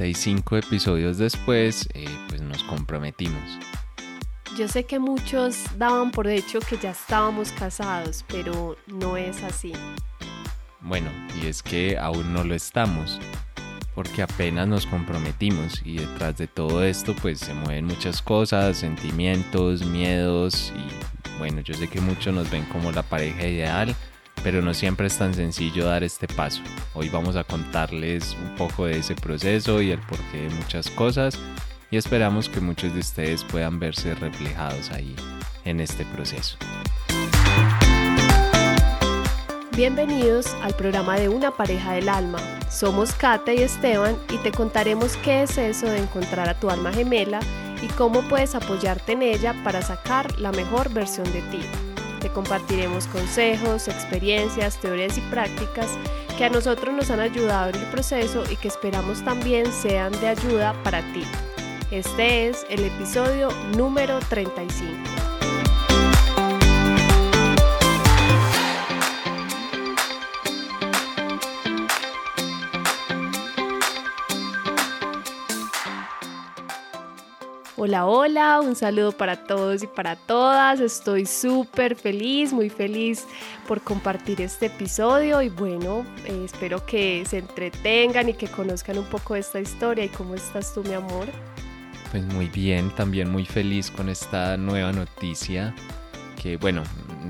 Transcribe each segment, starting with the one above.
35 episodios después, eh, pues nos comprometimos. Yo sé que muchos daban por hecho que ya estábamos casados, pero no es así. Bueno, y es que aún no lo estamos, porque apenas nos comprometimos y detrás de todo esto pues se mueven muchas cosas, sentimientos, miedos y bueno, yo sé que muchos nos ven como la pareja ideal, pero no siempre es tan sencillo dar este paso. Hoy vamos a contarles un poco de ese proceso y el porqué de muchas cosas y esperamos que muchos de ustedes puedan verse reflejados ahí en este proceso. Bienvenidos al programa de Una pareja del alma. Somos Kate y Esteban y te contaremos qué es eso de encontrar a tu alma gemela y cómo puedes apoyarte en ella para sacar la mejor versión de ti. Te compartiremos consejos, experiencias, teorías y prácticas que a nosotros nos han ayudado en el proceso y que esperamos también sean de ayuda para ti. Este es el episodio número 35. Hola, hola, un saludo para todos y para todas. Estoy súper feliz, muy feliz por compartir este episodio y bueno, eh, espero que se entretengan y que conozcan un poco esta historia y cómo estás tú, mi amor. Pues muy bien, también muy feliz con esta nueva noticia que bueno,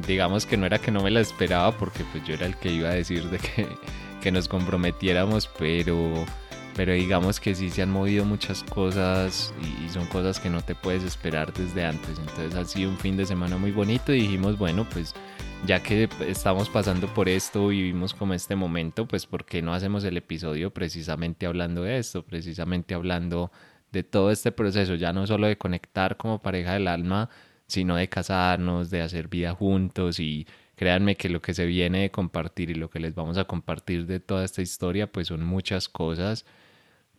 digamos que no era que no me la esperaba porque pues yo era el que iba a decir de que, que nos comprometiéramos, pero pero digamos que sí se han movido muchas cosas y, son cosas que no te puedes esperar desde antes. Entonces ha sido un fin de semana muy bonito y dijimos, bueno, pues ya que estamos pasando por esto vivimos como este momento, pues ¿por qué no hacemos el episodio precisamente hablando de esto, precisamente hablando de todo este proceso, ya no solo de conectar como pareja del alma, sino de casarnos, de hacer vida juntos y créanme que lo que se viene de compartir y lo que les vamos a compartir de toda esta historia, pues son muchas cosas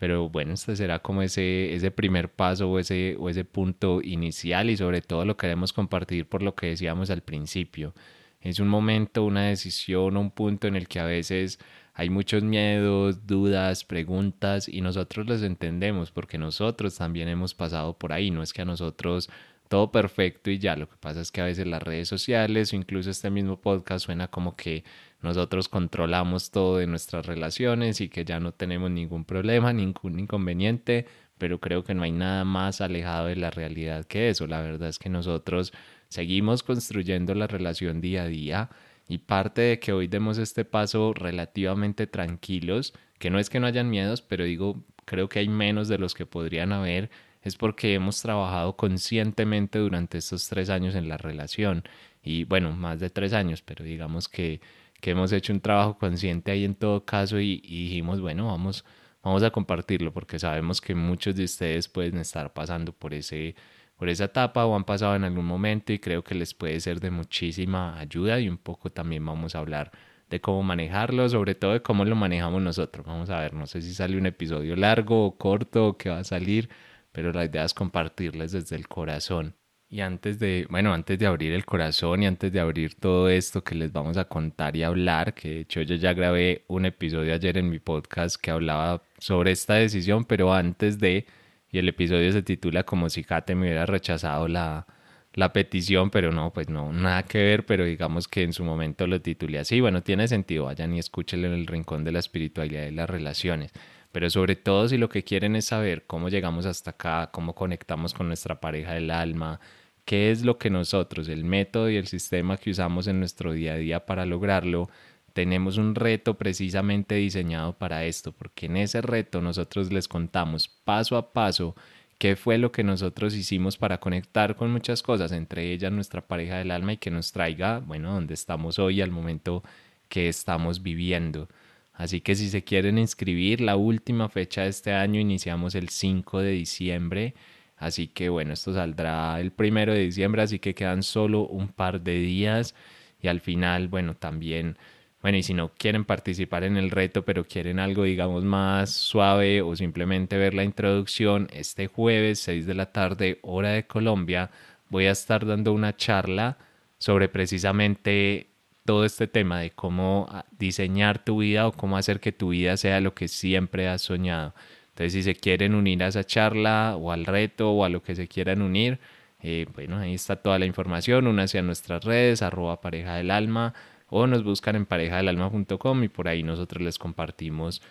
pero bueno, este será como ese, ese primer paso o ese, o ese punto inicial y sobre todo lo queremos compartir por lo que decíamos al principio. Es un momento, una decisión, un punto en el que a veces hay muchos miedos, dudas, preguntas y nosotros los entendemos porque nosotros también hemos pasado por ahí. No es que a nosotros todo perfecto y ya. Lo que pasa es que a veces las redes sociales o incluso este mismo podcast suena como que nosotros controlamos todo de nuestras relaciones y que ya no tenemos ningún problema, ningún inconveniente, pero creo que no hay nada más alejado de la realidad que eso. La verdad es que nosotros seguimos construyendo la relación día a día y parte de que hoy demos este paso relativamente tranquilos, que no es que no hayan miedos, pero digo, creo que hay menos de los que podrían haber, es porque hemos trabajado conscientemente durante estos tres años en la relación. Y bueno, más de tres años, pero digamos que que hemos hecho un trabajo consciente ahí en todo caso y, dijimos, bueno, vamos, vamos a compartirlo porque sabemos que muchos de ustedes pueden estar pasando por, ese, por esa etapa o han pasado en algún momento y creo que les puede ser de muchísima ayuda y un poco también vamos a hablar de cómo manejarlo, sobre todo de cómo lo manejamos nosotros. Vamos a ver, no sé si sale un episodio largo o corto o qué va a salir, pero la idea es compartirles desde el corazón. Y antes de, bueno, antes de abrir el corazón y antes de abrir todo esto que les vamos a contar y hablar, que de hecho yo ya grabé un episodio ayer en mi podcast que hablaba sobre esta decisión, pero antes de, y el episodio se titula como si Kate me hubiera rechazado la, la petición, pero no, pues no, nada que ver, pero digamos que en su momento lo titulé así, bueno, tiene sentido, vayan y escúchenlo en el rincón de la espiritualidad y las relaciones pero sobre todo si lo que quieren es saber cómo llegamos hasta acá, cómo conectamos con nuestra pareja del alma, qué es lo que nosotros, el método y el sistema que usamos en nuestro día a día para lograrlo, tenemos un reto precisamente diseñado para esto, porque en ese reto nosotros les contamos paso a paso qué fue lo que nosotros hicimos para conectar con muchas cosas, entre ellas nuestra pareja del alma y que nos traiga, bueno, donde estamos hoy al momento que estamos viviendo. Así que si se quieren inscribir, la última fecha de este año iniciamos el 5 de diciembre Así que bueno, esto saldrá el primero de diciembre, así que quedan solo un par de días. Y al final, bueno, también, bueno, y si no quieren participar en el reto, pero quieren algo, digamos, más suave o simplemente ver la introducción, este jueves, 6 de la tarde, hora de Colombia, voy a estar dando una charla sobre precisamente todo este tema de cómo diseñar tu vida o cómo hacer que tu vida sea lo que siempre has soñado. Entonces, si se quieren unir a esa charla o al reto o a lo que se quieran unir, eh, bueno, ahí está toda la información, una hacia nuestras redes, arroba pareja del alma, o nos buscan en parejadelalma.com y por ahí nosotros les compartimos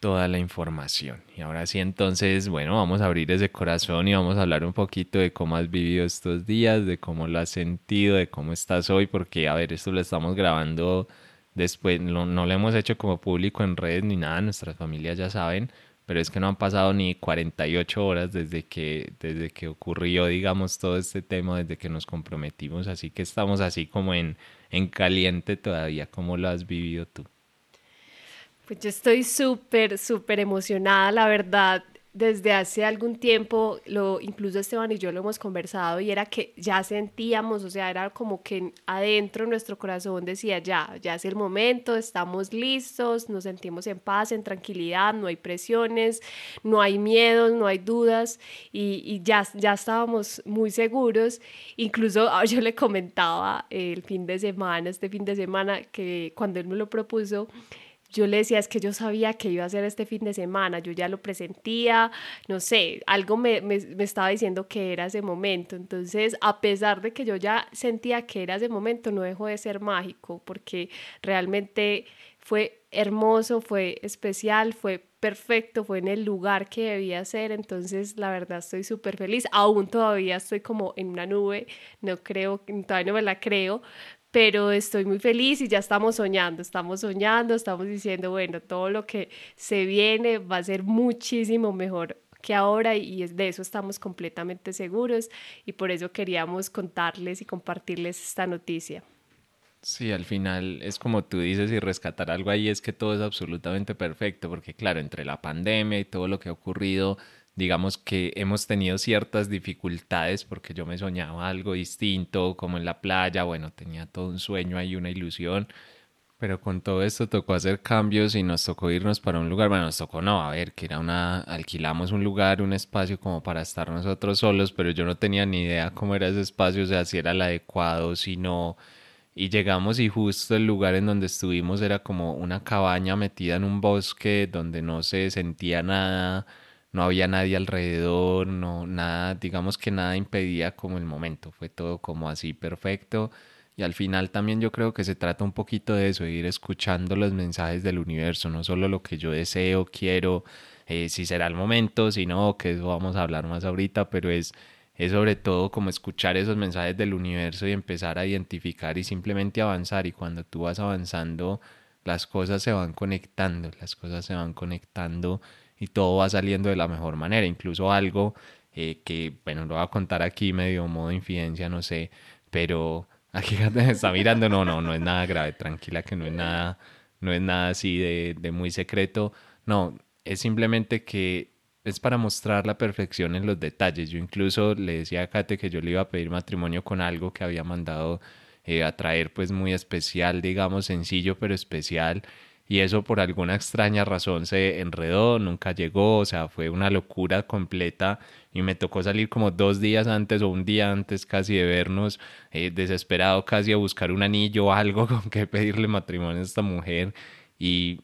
toda la información. Y ahora sí, entonces, bueno, vamos a abrir ese corazón y vamos a hablar un poquito de cómo has vivido estos días, de cómo lo has sentido, de cómo estás hoy, porque, a ver, esto lo estamos grabando después, no, no lo hemos hecho como público en redes ni nada, nuestras familias ya saben, pero es que no han pasado ni 48 horas desde que, desde que ocurrió, digamos, todo este tema, desde que nos comprometimos, así que estamos así como en, en caliente todavía. ¿Cómo lo has vivido tú? Pues yo estoy súper, súper emocionada, la verdad desde hace algún tiempo, lo, incluso Esteban y yo lo hemos conversado, y era que ya sentíamos, o sea, era como que adentro nuestro corazón decía, ya, ya es el momento, estamos listos, nos sentimos en paz, en tranquilidad, no hay presiones, no hay miedos, no hay dudas, y, y ya, ya estábamos muy seguros. Incluso ah, yo le comentaba el fin de semana, este fin de semana, que cuando él me lo propuso, yo le decía, es que yo sabía que iba a ser este fin de semana, yo ya lo presentía, no sé, algo me, me, estaba diciendo que era ese momento. Entonces, a pesar de que yo ya sentía que era ese momento, no dejó de ser mágico, porque realmente fue hermoso, fue especial, fue perfecto, fue en el lugar que debía ser, entonces la verdad estoy súper feliz, aún todavía estoy como en una nube, no creo, todavía no me la creo, pero estoy muy feliz y ya estamos soñando, estamos soñando, estamos diciendo, bueno, todo lo que se viene va a ser muchísimo mejor que ahora y de eso estamos completamente seguros y por eso queríamos contarles y compartirles esta noticia. Sí, al final es como tú dices y rescatar algo ahí es que todo es absolutamente perfecto porque claro, entre la pandemia y todo lo que ha ocurrido, digamos que hemos tenido ciertas dificultades porque yo me soñaba algo distinto, como en la playa, bueno, tenía todo un sueño ahí, una ilusión, pero con todo esto tocó hacer cambios y nos tocó irnos para un lugar, bueno, nos tocó no, a ver, que era una, alquilamos un lugar, un espacio como para estar nosotros solos, pero yo no tenía ni idea cómo era ese espacio, o sea, si era el adecuado, si no... Y llegamos y justo el lugar en donde estuvimos era como una cabaña metida en un bosque donde no se sentía nada, no había nadie alrededor, no, nada, digamos que nada impedía como el momento, fue todo como así perfecto. Y al final también yo creo que se trata un poquito de eso, ir escuchando los mensajes del universo, no solo lo que yo deseo, quiero, eh, si será el momento, si no, que eso vamos a hablar más ahorita, pero es, es sobre todo como escuchar esos mensajes del universo y empezar a identificar y simplemente avanzar. Y cuando tú vas avanzando, las cosas se van conectando, las cosas se van conectando y todo va saliendo de la mejor manera. Incluso algo eh, que, bueno, lo voy a contar aquí medio modo infidencia, no sé, pero aquí me está mirando, no, no, no es nada grave, tranquila que no es nada, no es nada así de, de muy secreto, no, es simplemente que es para mostrar la perfección en los detalles. Yo incluso le decía a Kate que yo le iba a pedir matrimonio con algo que había mandado eh, a traer pues muy especial, digamos, sencillo pero especial y eso por alguna extraña razón se enredó, nunca llegó, o sea, fue una locura completa y me tocó salir como dos días antes o un día antes casi de vernos, eh, desesperado casi a buscar un anillo o algo con que pedirle matrimonio a esta mujer y,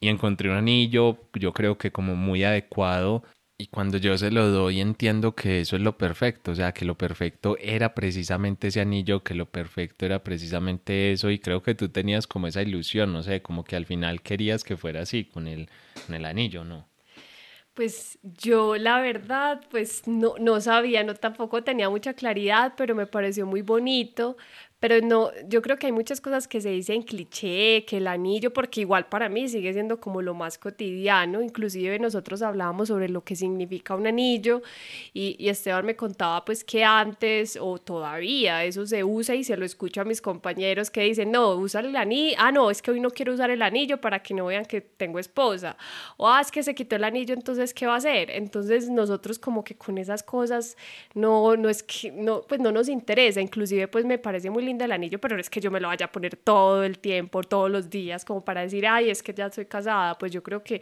y encontré un anillo, yo creo que como muy adecuado y cuando yo se lo doy entiendo que eso es lo perfecto, o sea, que lo perfecto era precisamente ese anillo, que lo perfecto era precisamente eso y creo que tú tenías como esa ilusión, no sé, como que al final querías que fuera así con el, con el anillo, ¿no? Pues yo la verdad, pues no, no sabía, no tampoco tenía mucha claridad, pero me pareció muy bonito, pero no, yo creo que hay muchas cosas que se dicen cliché, que el anillo, porque igual para mí sigue siendo como lo más cotidiano, inclusive nosotros hablábamos sobre lo que significa un anillo y, y Esteban me contaba pues que antes o todavía eso se usa y se lo escucho a mis compañeros que dicen, no, usa el anillo, ah, no, es que hoy no quiero usar el anillo para que no vean que tengo esposa, o ah, es que se quitó el anillo, entonces, ¿qué va a hacer? Entonces nosotros como que con esas cosas no, no es que, no, pues no nos interesa, inclusive pues me parece muy lindo linda el anillo, pero no es que yo me lo vaya a poner todo el tiempo, todos los días, como para decir, ay, es que ya soy casada. Pues yo creo que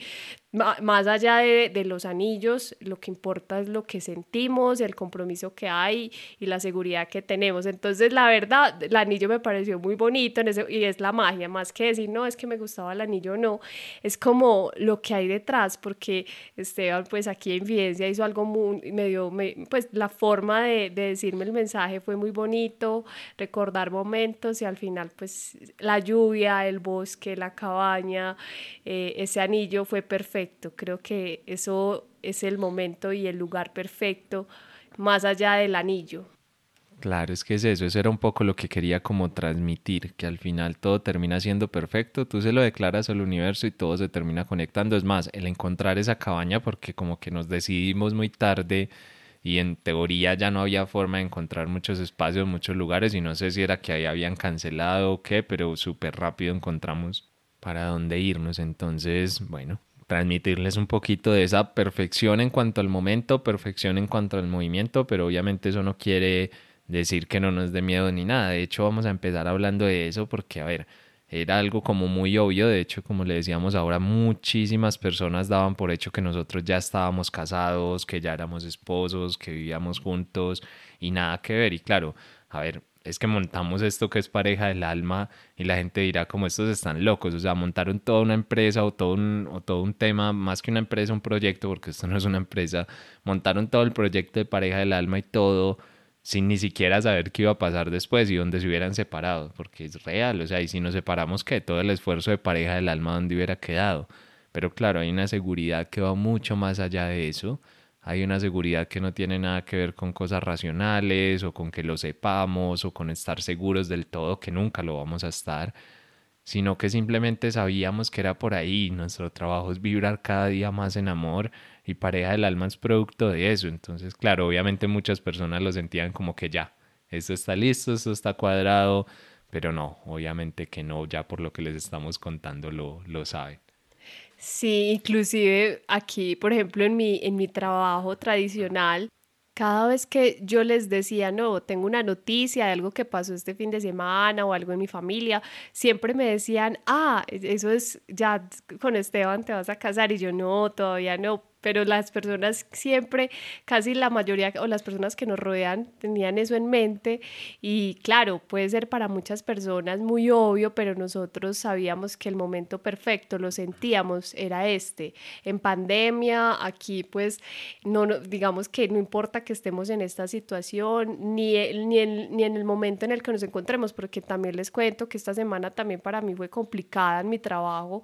más allá de, de los anillos, lo que importa es lo que sentimos, el compromiso que hay y la seguridad que tenemos. Entonces, la verdad, el anillo me pareció muy bonito en ese, y es la magia, más que decir, no, es que me gustaba el anillo o no, es como lo que hay detrás, porque Esteban, pues aquí en Evidencia hizo algo muy, medio, pues la forma de, de decirme el mensaje fue muy bonito, recordar momentos y al final, pues la lluvia, el bosque, la cabaña, eh, ese anillo fue perfecto Creo que eso es el momento y el lugar perfecto, más allá del anillo. Claro, es que es eso, eso era un poco lo que quería como transmitir, que al final todo termina siendo perfecto, tú se lo declaras al universo y todo se termina conectando. Es más, el encontrar esa cabaña, porque como que nos decidimos muy tarde y en teoría ya no había forma de encontrar muchos espacios, muchos lugares y no sé si era que ahí habían cancelado o qué, pero súper rápido encontramos para dónde irnos. Entonces, bueno, transmitirles un poquito de esa perfección en cuanto al momento, perfección en cuanto al movimiento, pero obviamente eso no quiere decir que no nos dé miedo ni nada. De hecho, vamos a empezar hablando de eso porque, a ver, era algo como muy obvio. De hecho, como le decíamos ahora, muchísimas personas daban por hecho que nosotros ya estábamos casados, que ya éramos esposos, que vivíamos juntos y nada que ver. Y claro, a ver, es que montamos esto que es pareja del alma y la gente dirá como estos están locos, o sea, montaron toda una empresa o todo un, o todo un tema, más que una empresa, un proyecto, porque esto no es una empresa, montaron todo el proyecto de pareja del alma y todo sin ni siquiera saber qué iba a pasar después y dónde se hubieran separado, porque es real, o sea, y si nos separamos, que todo el esfuerzo de pareja del alma, ¿dónde hubiera quedado? Pero claro, hay una seguridad que va mucho más allá de eso. Hay una seguridad que no tiene nada que ver con cosas racionales o con que lo sepamos o con estar seguros del todo que nunca lo vamos a estar, sino que simplemente sabíamos que era por ahí. Nuestro trabajo es vibrar cada día más en amor y pareja del alma es producto de eso. Entonces, claro, obviamente muchas personas lo sentían como que ya, esto está listo, esto está cuadrado, pero no, obviamente que no, ya por lo que les estamos contando lo, lo saben. Sí, inclusive aquí, por ejemplo, en mi, en mi trabajo tradicional, cada vez que yo les decía, no, tengo una noticia de algo que pasó este fin de semana o algo en mi familia, siempre me decían, ah, e-, eso es, ya con Esteban te vas a casar y yo no, todavía no, pero las personas siempre, casi la mayoría o las personas que nos rodean tenían eso en mente y claro, puede ser para muchas personas muy obvio, pero nosotros sabíamos que el momento perfecto, lo sentíamos, era este. En pandemia, aquí pues, no, digamos que no importa que estemos en esta situación, ni, ni, en, ni en el momento en el que nos encontremos, porque también les cuento que esta semana también para mí fue complicada en mi trabajo.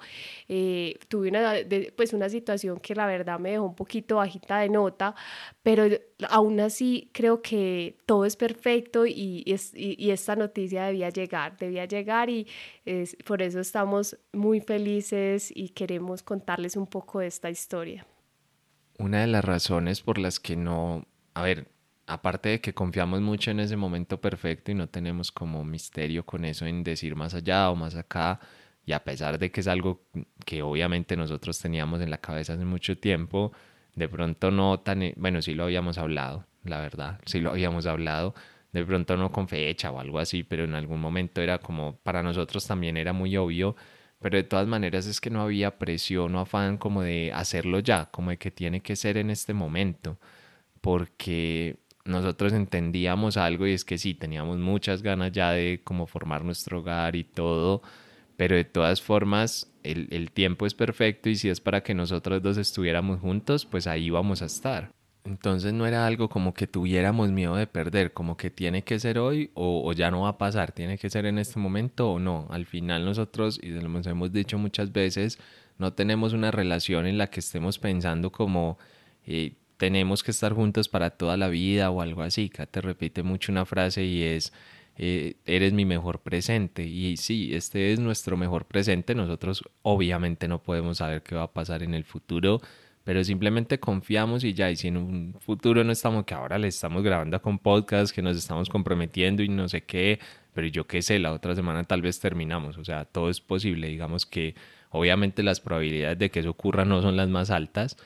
Eh, tuve una, pues una situación que la verdad me dejó un poquito bajita de nota, pero aún así creo que todo es perfecto y, y, esta noticia debía llegar, debía llegar y es, por eso estamos muy felices y queremos contarles un poco de esta historia. Una de las razones por las que no, a ver, aparte de que confiamos mucho en ese momento perfecto y no tenemos como misterio con eso en decir más allá o más acá, y a pesar de que es algo que obviamente nosotros teníamos en la cabeza hace mucho tiempo, de pronto no tan, e, bueno, sí lo habíamos hablado, la verdad, sí lo habíamos hablado, de pronto no con fecha o algo así, pero en algún momento era como, para nosotros también era muy obvio, pero de todas maneras es que no había presión o afán como de hacerlo ya, como de que tiene que ser en este momento, porque nosotros entendíamos algo y es que sí, teníamos muchas ganas ya de como formar nuestro hogar y todo, pero de todas formas el, el, tiempo es perfecto y si es para que nosotros dos estuviéramos juntos, pues ahí vamos a estar. Entonces no era algo como que tuviéramos miedo de perder, como que tiene que ser hoy o, ya no va a pasar, tiene que ser en este momento o no. Al final nosotros, y lo hemos dicho muchas veces, no tenemos una relación en la que estemos pensando como eh, tenemos que estar juntos para toda la vida o algo así. Acá te repite mucho una frase y es eh, eres mi mejor presente. Y sí, este es nuestro mejor presente. Nosotros obviamente no podemos saber qué va a pasar en el futuro, pero simplemente confiamos y ya, y si en un futuro no estamos, que ahora le estamos grabando con podcast, que nos estamos comprometiendo y no sé qué, pero yo qué sé, la otra semana tal vez terminamos, o sea, todo es posible, digamos que obviamente las probabilidades de que eso ocurra no son las más altas,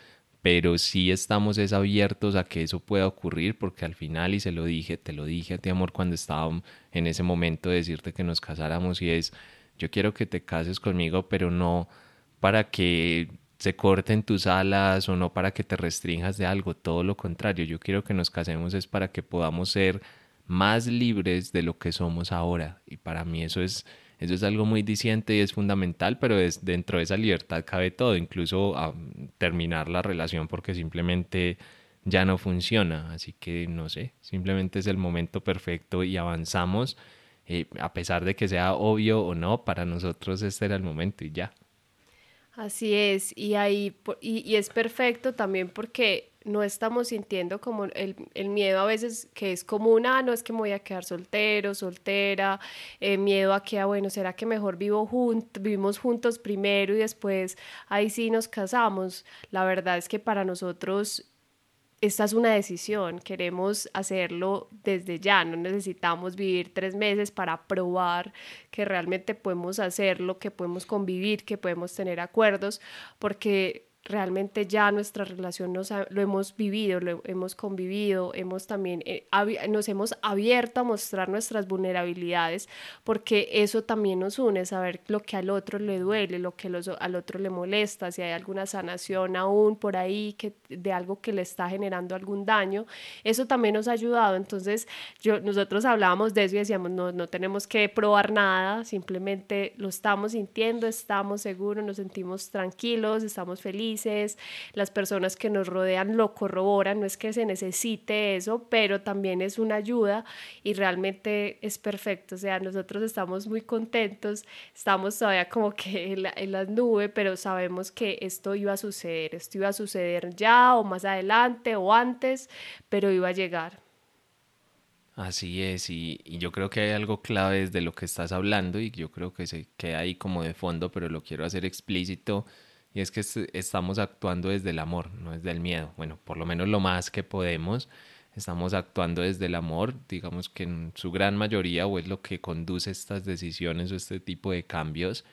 pero sí estamos es abiertos a que eso pueda ocurrir porque al final, y se lo dije, te lo dije a ti amor cuando estaba en ese momento de decirte que nos casáramos y es, yo quiero que te cases conmigo, pero no para que se corten tus alas o no para que te restringas de algo, todo lo contrario, yo quiero que nos casemos es para que podamos ser más libres de lo que somos ahora y para mí eso es eso es algo muy diciente y es fundamental, pero es, dentro de esa libertad cabe todo, incluso a terminar la relación porque simplemente ya no funciona. Así que no sé, simplemente es el momento perfecto y avanzamos. Eh, a pesar de que sea obvio o no, para nosotros este era el momento y ya. Así es, y ahí y es perfecto también porque no estamos sintiendo como el, miedo a veces que es común, ah, no es que me voy a quedar soltero, soltera, eh, miedo a que, ah, bueno, ¿será que mejor vivo juntos, vivimos juntos primero y después ahí sí nos casamos? La verdad es que para nosotros esta es una decisión, queremos hacerlo desde ya, no necesitamos vivir tres meses para probar que realmente podemos hacerlo, que podemos convivir, que podemos tener acuerdos, porque realmente ya nuestra relación nos lo hemos vivido, lo hemos convivido, hemos también, eh, nos hemos abierto a mostrar nuestras vulnerabilidades, porque eso también nos une, saber lo que al otro le duele, lo que al otro le molesta, si hay alguna sanación aún por ahí que, de algo que le está generando algún daño, eso también nos ha ayudado. Entonces, yo, nosotros hablábamos de eso y decíamos, no, no tenemos que probar nada, simplemente lo estamos sintiendo, estamos seguros, nos sentimos tranquilos, estamos felices las personas que nos rodean lo corroboran, no es que se necesite eso, pero también es una ayuda y realmente es perfecto, o sea, nosotros estamos muy contentos, estamos todavía como que en, en las nubes, pero sabemos que esto iba a suceder, esto iba a suceder ya o más adelante o antes, pero iba a llegar. Así es, y, y, yo creo que hay algo clave de lo que estás hablando y yo creo que se queda ahí como de fondo, pero lo quiero hacer explícito y es que estamos actuando desde el amor, no desde el miedo. Bueno, por lo menos lo más que podemos, estamos actuando desde el amor, digamos que en su gran mayoría, o es lo que conduce estas decisiones o este tipo de cambios.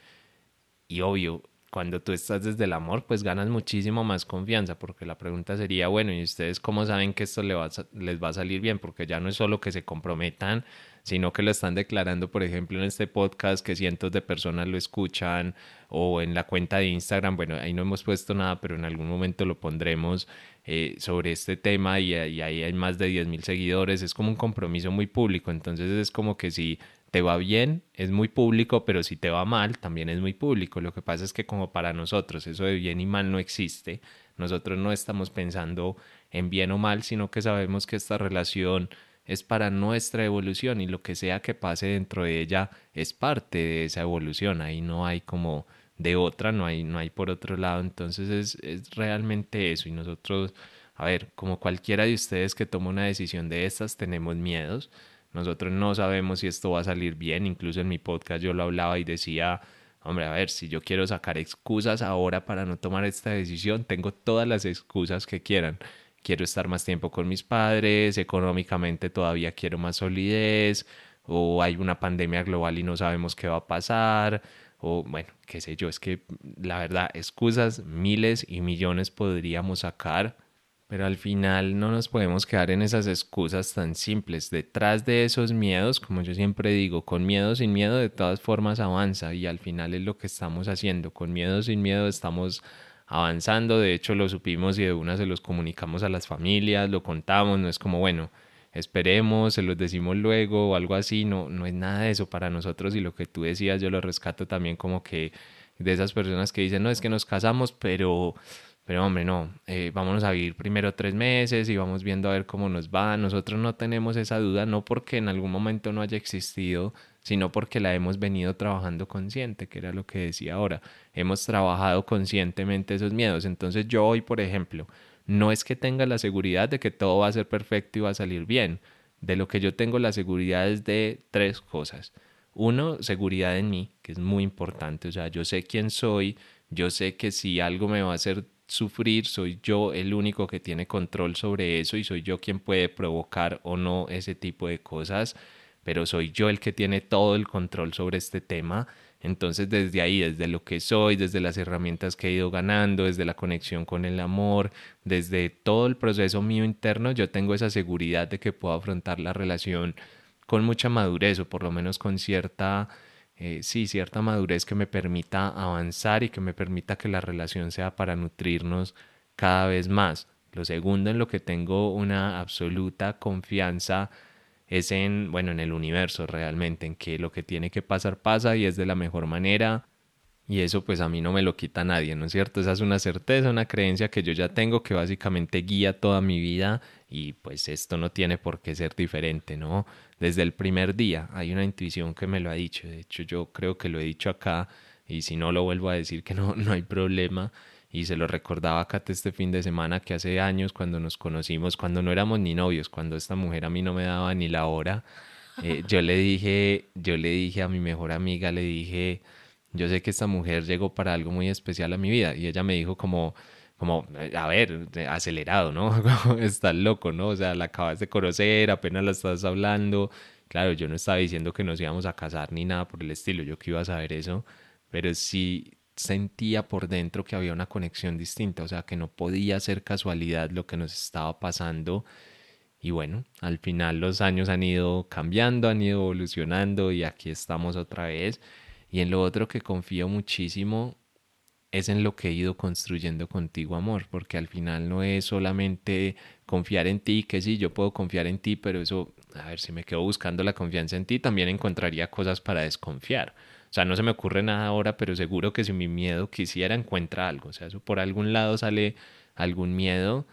Y obvio, cuando tú estás desde el amor, pues ganas muchísimo más confianza, porque la pregunta sería, bueno, ¿y ustedes cómo saben que esto les va a, les va a salir bien? Porque ya no es solo que se comprometan, sino que lo están declarando, por ejemplo, en este podcast que cientos de personas lo escuchan o en la cuenta de Instagram, bueno, ahí no hemos puesto nada, pero en algún momento lo pondremos eh, sobre este tema y, y, ahí hay más de 10 mil seguidores, es como un compromiso muy público, entonces es como que si te va bien, es muy público, pero si te va mal, también es muy público. Lo que pasa es que como para nosotros eso de bien y mal no existe, nosotros no estamos pensando en bien o mal, sino que sabemos que esta relación es para nuestra evolución y lo que sea que pase dentro de ella es parte de esa evolución. Ahí no hay como de otra, no hay, no hay por otro lado. Entonces es, es realmente eso. Y nosotros, a ver, como cualquiera de ustedes que toma una decisión de estas, tenemos miedos nosotros no sabemos si esto va a salir bien. Incluso en mi podcast yo lo hablaba y decía, hombre, a ver, si yo quiero sacar excusas ahora para no tomar esta decisión, tengo todas las excusas que quieran. Quiero estar más tiempo con mis padres, económicamente todavía quiero más solidez, o hay una pandemia global y no sabemos qué va a pasar, o bueno, qué sé yo, es que la verdad, excusas miles y millones podríamos sacar pero al final no nos podemos quedar en esas excusas tan simples. Detrás de esos miedos, como yo siempre digo, con miedo, sin miedo, de todas formas avanza y al final es lo que estamos haciendo. Con miedo, sin miedo estamos avanzando. De hecho, lo supimos y de una se los comunicamos a las familias, lo contamos. No es como, bueno, esperemos, se los decimos luego o algo así. No, no es nada de eso para nosotros y lo que tú decías yo lo rescato también como que de esas personas que dicen, no, es que nos casamos, pero pero hombre, no, eh, vámonos a vivir primero tres meses y vamos viendo a ver cómo nos va. Nosotros no tenemos esa duda, no porque en algún momento no haya existido, sino porque la hemos venido trabajando consciente, que era lo que decía ahora. Hemos trabajado conscientemente esos miedos. Entonces yo hoy, por ejemplo, no es que tenga la seguridad de que todo va a ser perfecto y va a salir bien. De lo que yo tengo la seguridad es de tres cosas. Uno, seguridad en mí, que es muy importante. O sea, yo sé quién soy, yo sé que si algo me va a hacer sufrir, soy yo el único que tiene control sobre eso y soy yo quien puede provocar o no ese tipo de cosas, pero soy yo el que tiene todo el control sobre este tema. Entonces desde ahí, desde lo que soy, desde las herramientas que he ido ganando, desde la conexión con el amor, desde todo el proceso mío interno, yo tengo esa seguridad de que puedo afrontar la relación con mucha madurez o por lo menos con cierta, eh, sí, cierta madurez que me permita avanzar y que me permita que la relación sea para nutrirnos cada vez más. Lo segundo en lo que tengo una absoluta confianza es en, bueno, en el universo realmente, en que lo que tiene que pasar pasa y es de la mejor manera. Y eso pues a mí no me lo quita nadie, ¿no es cierto? Esa es una certeza, una creencia que yo ya tengo que básicamente guía toda mi vida y pues esto no tiene por qué ser diferente, ¿no? Desde el primer día hay una intuición que me lo ha dicho, de hecho yo creo que lo he dicho acá y si no lo vuelvo a decir que no, no hay problema y se lo recordaba a este fin de semana que hace años cuando nos conocimos, cuando no éramos ni novios, cuando esta mujer a mí no me daba ni la hora, eh, yo le dije, yo le dije a mi mejor amiga, le dije, yo sé que esta mujer llegó para algo muy especial a mi vida y ella me dijo como, como, a ver, acelerado, ¿no? estás loco, ¿no? O sea, la acabas de conocer, apenas la estás hablando. Claro, yo no estaba diciendo que nos íbamos a casar ni nada por el estilo, yo que iba a saber eso, pero sí, sentía por dentro que había una conexión distinta, o sea, que no podía ser casualidad lo que nos estaba pasando. Y bueno, al final los años han ido cambiando, han ido evolucionando y aquí estamos otra vez. Y en lo otro que confío muchísimo es en lo que he ido construyendo contigo, amor, porque al final no es solamente confiar en ti, que sí, yo puedo confiar en ti, pero eso, a ver, si me quedo buscando la confianza en ti, también encontraría cosas para desconfiar. O sea, no se me ocurre nada ahora, pero seguro que si mi miedo quisiera encuentra algo. O sea, por algún lado sale algún miedo,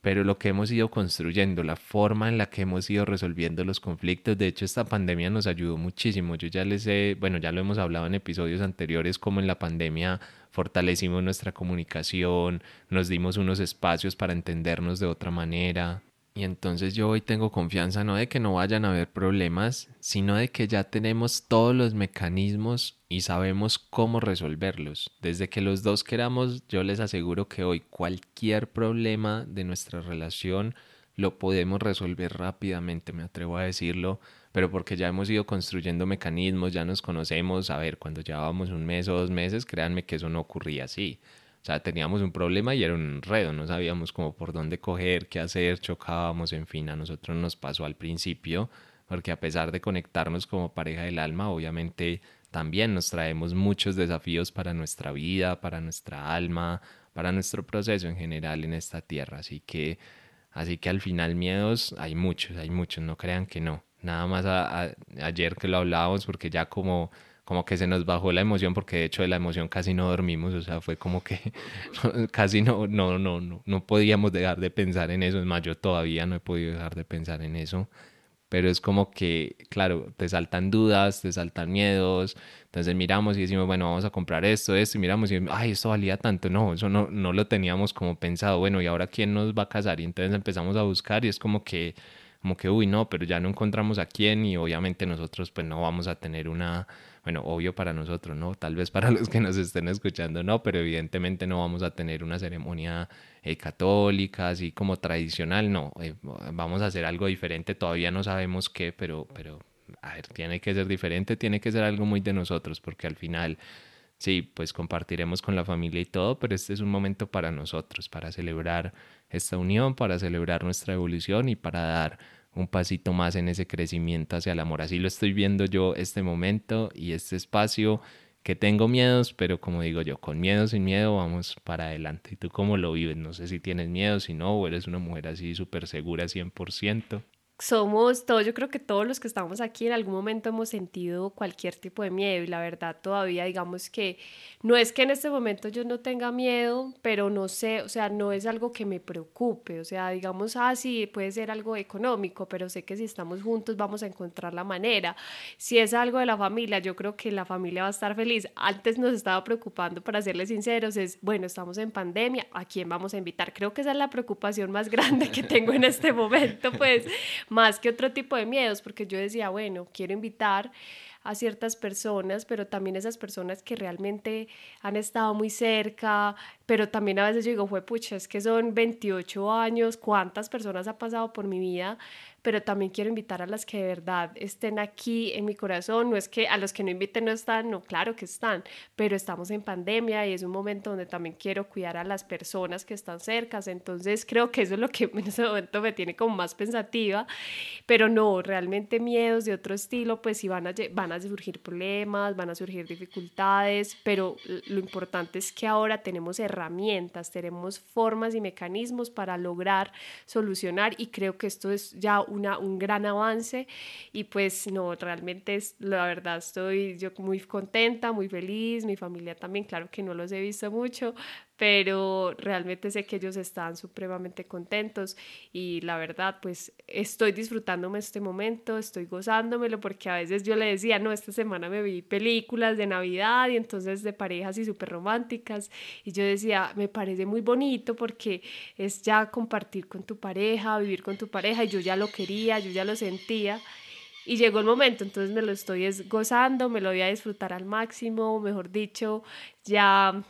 pero lo que hemos ido construyendo, la forma en la que hemos ido resolviendo los conflictos, de hecho esta pandemia nos ayudó muchísimo. Yo ya les he, bueno, ya lo hemos hablado en episodios anteriores, como en la pandemia fortalecimos nuestra comunicación, nos dimos unos espacios para entendernos de otra manera. Y entonces yo hoy tengo confianza no de que no vayan a haber problemas, sino de que ya tenemos todos los mecanismos y sabemos cómo resolverlos. Desde que los dos queramos, yo les aseguro que hoy cualquier problema de nuestra relación lo podemos resolver rápidamente, me atrevo a decirlo, pero porque ya hemos ido construyendo mecanismos, ya nos conocemos, a ver, cuando llevábamos un mes o dos meses, créanme que eso no ocurría así. O sea, teníamos un problema y era un enredo, no sabíamos cómo por dónde coger, qué hacer, chocábamos, en fin, a nosotros nos pasó al principio, porque a pesar de conectarnos como pareja del alma, obviamente también nos traemos muchos desafíos para nuestra vida, para nuestra alma, para nuestro proceso en general en esta tierra. Así que, así que al final miedos hay muchos, hay muchos, no crean que no. Nada más ayer que lo hablábamos, porque ya como como que se nos bajó la emoción porque de hecho de la emoción casi no dormimos, o sea, fue como que casi no, no, no, no, no podíamos dejar de pensar en eso, es más, yo todavía no he podido dejar de pensar en eso, pero es como que, claro, te saltan dudas, te saltan miedos, entonces miramos y decimos, bueno, vamos a comprar esto, esto, y miramos y, ay, esto valía tanto, no, eso no, no lo teníamos como pensado, bueno, ¿y ahora quién nos va a casar? Y entonces empezamos a buscar y es como que, como que, uy, no, pero ya no encontramos a quién y obviamente nosotros pues no vamos a tener una bueno, obvio para nosotros, ¿no? Tal vez para los que nos estén escuchando, no, pero evidentemente no vamos a tener una ceremonia eh, católica, así como tradicional, no, eh, vamos a hacer algo diferente, todavía no sabemos qué, pero, pero, a ver, tiene que ser diferente, tiene que ser algo muy de nosotros, porque al final, sí, pues compartiremos con la familia y todo, pero este es un momento para nosotros, para celebrar esta unión, para celebrar nuestra evolución y para dar un pasito más en ese crecimiento hacia el amor. Así lo estoy viendo yo este momento y este espacio que tengo miedos, pero como digo yo, con miedo, sin miedo, vamos para adelante. ¿Y tú cómo lo vives? No sé si tienes miedo, si no, o eres una mujer así súper segura 100% somos todos, yo creo que todos los que estamos aquí en algún momento hemos sentido cualquier tipo de miedo y la verdad todavía digamos que no es que en este momento yo no tenga miedo, pero no sé, o sea, no es algo que me preocupe, o sea, digamos, ah, sí, puede ser algo económico, pero sé que si estamos juntos vamos a encontrar la manera. Si es algo de la familia, yo creo que la familia va a estar feliz. Antes nos estaba preocupando, para serles sinceros, es, bueno, estamos en pandemia, ¿a quién vamos a invitar? Creo que esa es la preocupación más grande que tengo en este momento, pues más que otro tipo de miedos, porque yo decía, bueno, quiero invitar a ciertas personas, pero también esas personas que realmente han estado muy cerca, pero también a veces yo digo, pucha, es que son 28 años, ¿cuántas personas ha pasado por mi vida? Pero también quiero invitar a las que de verdad estén aquí en mi corazón. No es que a los que no inviten no están, no, claro que están, pero estamos en pandemia y es un momento donde también quiero cuidar a las personas que están cercas. Entonces creo que eso es lo que en ese momento me tiene como más pensativa, pero no, realmente miedos de otro estilo, pues sí van a, van a surgir problemas, van a surgir dificultades, pero lo importante es que ahora tenemos herramientas, tenemos formas y mecanismos para lograr solucionar y creo que esto es ya una, un gran avance y pues no, realmente es, la verdad estoy yo muy contenta, muy feliz, mi familia también, claro que no los he visto mucho, pero realmente sé que ellos están supremamente contentos y la verdad pues estoy disfrutándome este momento, estoy gozándomelo porque a veces yo le decía, no, esta semana me vi películas de Navidad y entonces de parejas y súper románticas y yo decía, me parece muy bonito porque es ya compartir con tu pareja, vivir con tu pareja y yo ya lo quería, yo ya lo sentía. Y llegó el momento, entonces me lo estoy gozando, me lo voy a disfrutar al máximo, mejor dicho, ya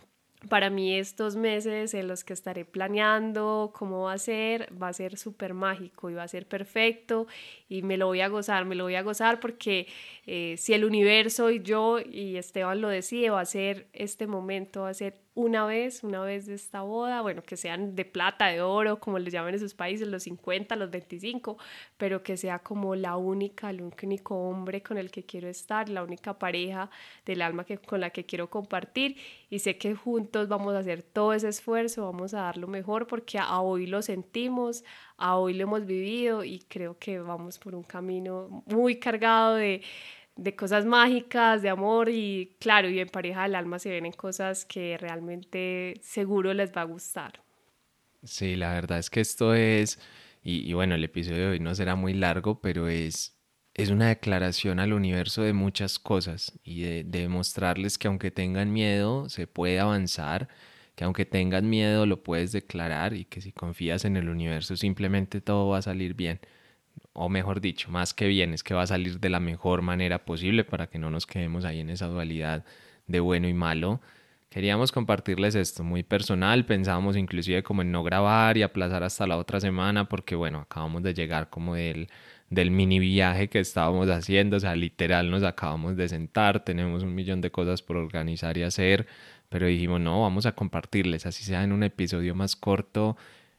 para mí estos meses en los que estaré planeando cómo va a ser, va a ser súper mágico y va a ser perfecto y me lo voy a gozar, me lo voy a gozar porque eh, si el universo y yo y Esteban lo decide, va a ser este momento, va a ser una vez, una vez de esta boda, bueno, que sean de plata, de oro, como les llaman en sus países, los 50, los 25, pero que sea como la única, el único hombre con el que quiero estar, la única pareja del alma que, con la que quiero compartir. Y sé que juntos vamos a hacer todo ese esfuerzo, vamos a dar lo mejor porque a hoy lo sentimos, a hoy lo hemos vivido y creo que vamos por un camino muy cargado de de cosas mágicas, de amor y claro, y en pareja del alma se vienen cosas que realmente seguro les va a gustar. Sí, la verdad es que esto es, y, bueno, el episodio de hoy no será muy largo, pero es, es una declaración al universo de muchas cosas y de, de demostrarles que aunque tengan miedo, se puede avanzar, que aunque tengan miedo, lo puedes declarar y que si confías en el universo, simplemente todo va a salir bien o mejor dicho, más que bien, es que va a salir de la mejor manera posible para que no nos quedemos ahí en esa dualidad de bueno y malo. Queríamos compartirles esto muy personal, pensábamos inclusive como en no grabar y aplazar hasta la otra semana porque bueno, acabamos de llegar como del, del mini viaje que estábamos haciendo, o sea, literal nos acabamos de sentar, tenemos un millón de cosas por organizar y hacer, pero dijimos no, vamos a compartirles, así sea en un episodio más corto,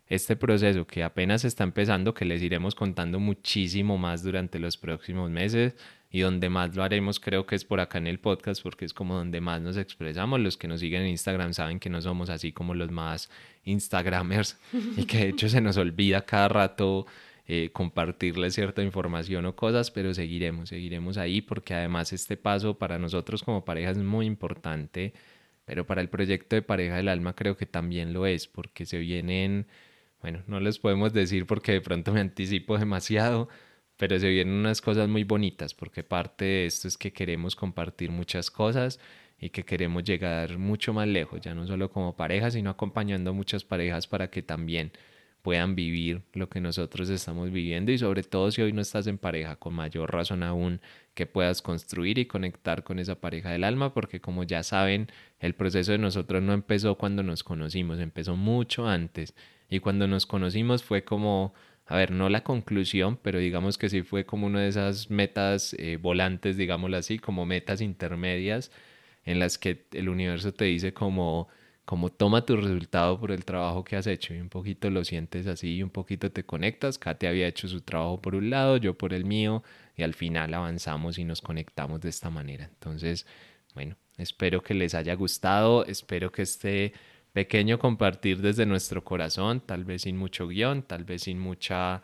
este proceso que apenas está empezando, que les iremos contando muchísimo más durante los próximos meses y donde más lo haremos creo que es por acá en el podcast porque es como donde más nos expresamos. Los que nos siguen en Instagram saben que no somos así como los más Instagramers y que de hecho se nos olvida cada rato eh, compartirles cierta información o cosas, pero seguiremos, seguiremos ahí porque además este paso para nosotros como pareja es muy importante, pero para el proyecto de pareja del alma creo que también lo es porque se vienen bueno, no les podemos decir porque de pronto me anticipo demasiado, pero se vienen unas cosas muy bonitas porque parte de esto es que queremos compartir muchas cosas y que queremos llegar mucho más lejos, ya no solo como pareja, sino acompañando a muchas parejas para que también puedan vivir lo que nosotros estamos viviendo y sobre todo si hoy no estás en pareja, con mayor razón aún que puedas construir y conectar con esa pareja del alma, porque como ya saben, el proceso de nosotros no empezó cuando nos conocimos, empezó mucho antes y cuando nos conocimos fue como, a ver, no la conclusión, pero digamos que sí fue como una de esas metas eh, volantes, digámoslo así, como metas intermedias en las que el universo te dice como, como toma tu resultado por el trabajo que has hecho y un poquito lo sientes así y un poquito te conectas. Kate había hecho su trabajo por un lado, yo por el mío y al final avanzamos y nos conectamos de esta manera. Entonces, bueno, espero que les haya gustado, espero que este pequeño compartir desde nuestro corazón, tal vez sin mucho guion, tal vez sin mucha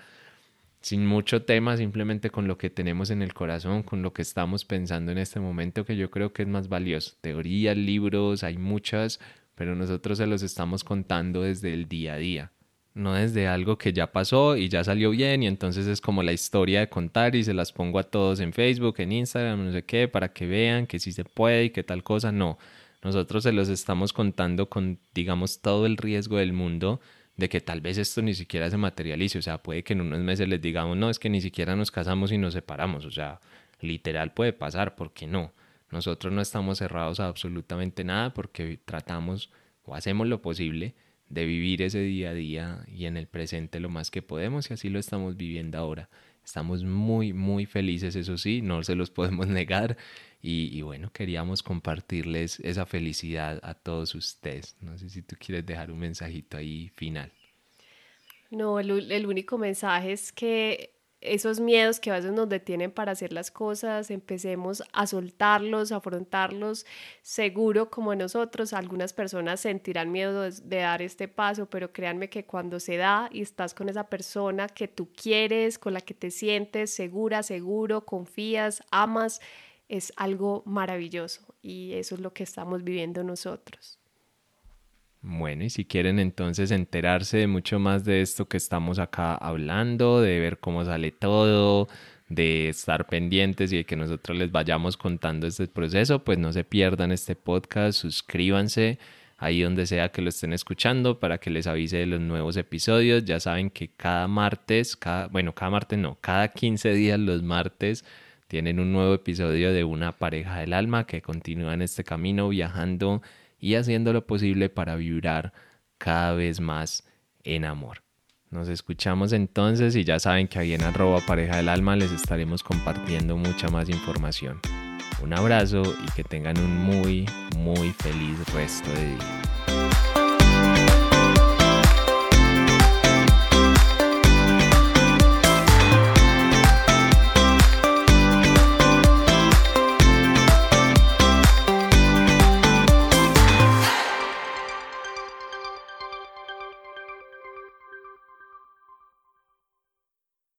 sin mucho tema, simplemente con lo que tenemos en el corazón, con lo que estamos pensando en este momento, que yo creo que es más valioso. Teorías, libros, hay muchas, pero nosotros se los estamos contando desde el día a día, no desde algo que ya pasó y ya salió bien y entonces es como la historia de contar y se las pongo a todos en Facebook, en Instagram, no sé qué, para que vean que sí se puede y que tal cosa, no nosotros se los estamos contando con, digamos, todo el riesgo del mundo de que tal vez esto ni siquiera se materialice. O sea, puede que en unos meses les digamos, no, es que ni siquiera nos casamos y nos separamos. O sea, literal puede pasar, ¿por qué no? Nosotros no estamos cerrados a absolutamente nada porque tratamos o hacemos lo posible de vivir ese día a día y en el presente lo más que podemos y así lo estamos viviendo ahora. Estamos muy, muy felices, eso sí, no se los podemos negar. Y, bueno, queríamos compartirles esa felicidad a todos ustedes. No sé si tú quieres dejar un mensajito ahí final. No, el, el único mensaje es que esos miedos que a veces nos detienen para hacer las cosas, empecemos a soltarlos, afrontarlos, seguro como nosotros, algunas personas sentirán miedo de, de, dar este paso, pero créanme que cuando se da y estás con esa persona que tú quieres, con la que te sientes segura, seguro, confías, amas, es algo maravilloso y eso es lo que estamos viviendo nosotros. Bueno, y si quieren entonces enterarse de mucho más de esto que estamos acá hablando, de ver cómo sale todo, de estar pendientes y de que nosotros les vayamos contando este proceso, pues no se pierdan este podcast, suscríbanse ahí donde sea que lo estén escuchando para que les avise de los nuevos episodios. Ya saben que cada martes, cada, bueno, cada martes no, cada 15 días los martes tienen un nuevo episodio de una pareja del alma que continúa en este camino viajando y haciendo lo posible para vibrar cada vez más en amor. Nos escuchamos entonces y ya saben que ahí en arroba pareja del alma les estaremos compartiendo mucha más información. Un abrazo y que tengan un muy, muy feliz resto de día.